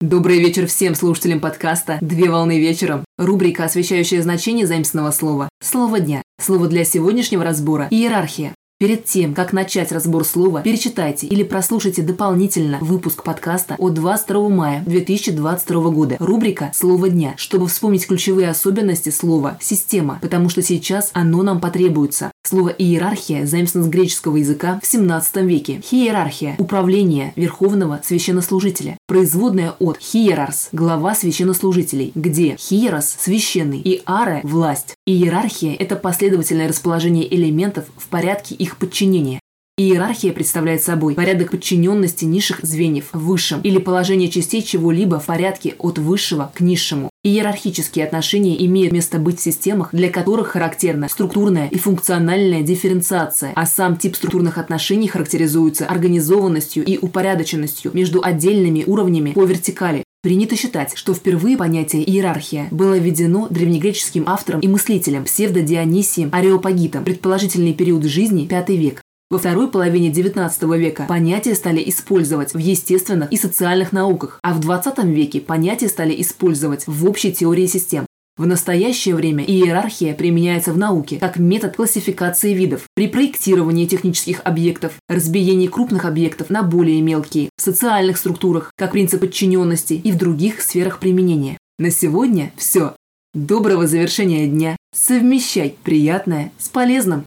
Добрый вечер всем слушателям подкаста «Две волны вечером». Рубрика, освещающая значение заимственного слова. Слово дня. Слово для сегодняшнего разбора – иерархия. Перед тем, как начать разбор слова, перечитайте или прослушайте дополнительно выпуск подкаста от 22 мая 2022 года. Рубрика «Слово дня», чтобы вспомнить ключевые особенности слова «система», потому что сейчас оно нам потребуется. Слово «иерархия» заимствовано с греческого языка в 17 веке. Хиерархия – управление верховного священнослужителя. Производная от «хиерарс» – глава священнослужителей, где «хиерос» – священный и «аре» – власть. Иерархия – это последовательное расположение элементов в порядке их подчинения. Иерархия представляет собой порядок подчиненности низших звеньев высшим или положение частей чего-либо в порядке от высшего к низшему. Иерархические отношения имеют место быть в системах, для которых характерна структурная и функциональная дифференциация, а сам тип структурных отношений характеризуется организованностью и упорядоченностью между отдельными уровнями по вертикали. Принято считать, что впервые понятие «иерархия» было введено древнегреческим автором и мыслителем псевдо-Дионисием Ареопагитом, предположительный период жизни – V век. Во второй половине XIX века понятия стали использовать в естественных и социальных науках, а в XX веке понятия стали использовать в общей теории систем. В настоящее время иерархия применяется в науке как метод классификации видов при проектировании технических объектов, разбиении крупных объектов на более мелкие, в социальных структурах, как принцип подчиненности и в других сферах применения. На сегодня все. Доброго завершения дня. Совмещай приятное с полезным.